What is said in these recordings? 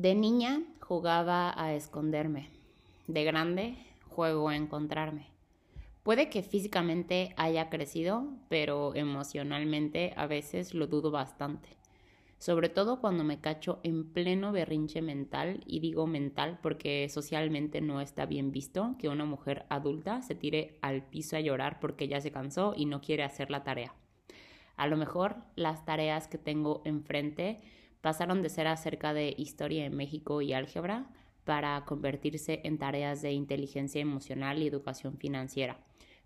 De niña jugaba a esconderme. De grande juego a encontrarme. Puede que físicamente haya crecido, pero emocionalmente a veces lo dudo bastante. Sobre todo cuando me cacho en pleno berrinche mental, y digo mental porque socialmente no está bien visto que una mujer adulta se tire al piso a llorar porque ya se cansó y no quiere hacer la tarea. A lo mejor las tareas que tengo enfrente pasaron de ser acerca de historia en México y álgebra para convertirse en tareas de inteligencia emocional y educación financiera.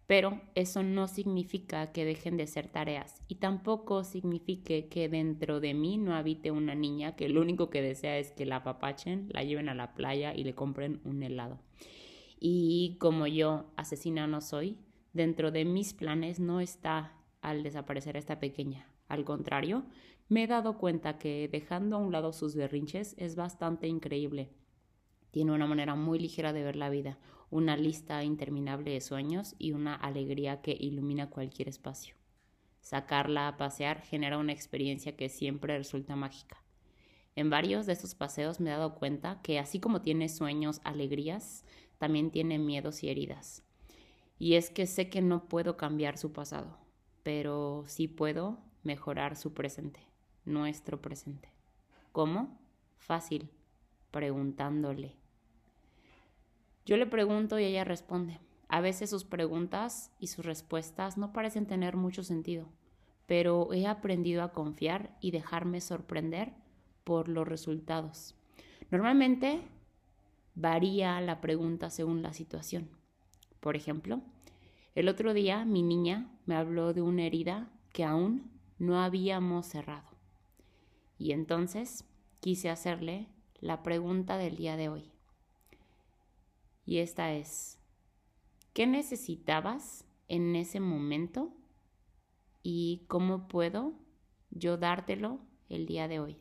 Pero eso no significa que dejen de ser tareas y tampoco signifique que dentro de mí no habite una niña que lo único que desea es que la apapachen, la lleven a la playa y le compren un helado. Y como yo asesina no soy, dentro de mis planes no está al desaparecer esta pequeña. Al contrario, me he dado cuenta que dejando a un lado sus berrinches es bastante increíble. Tiene una manera muy ligera de ver la vida, una lista interminable de sueños y una alegría que ilumina cualquier espacio. Sacarla a pasear genera una experiencia que siempre resulta mágica. En varios de estos paseos me he dado cuenta que así como tiene sueños, alegrías, también tiene miedos y heridas. Y es que sé que no puedo cambiar su pasado, pero sí puedo mejorar su presente, nuestro presente. ¿Cómo? Fácil, preguntándole. Yo le pregunto y ella responde. A veces sus preguntas y sus respuestas no parecen tener mucho sentido, pero he aprendido a confiar y dejarme sorprender por los resultados. Normalmente varía la pregunta según la situación. Por ejemplo, el otro día mi niña me habló de una herida que aún no habíamos cerrado. Y entonces quise hacerle la pregunta del día de hoy. Y esta es, ¿qué necesitabas en ese momento y cómo puedo yo dártelo el día de hoy?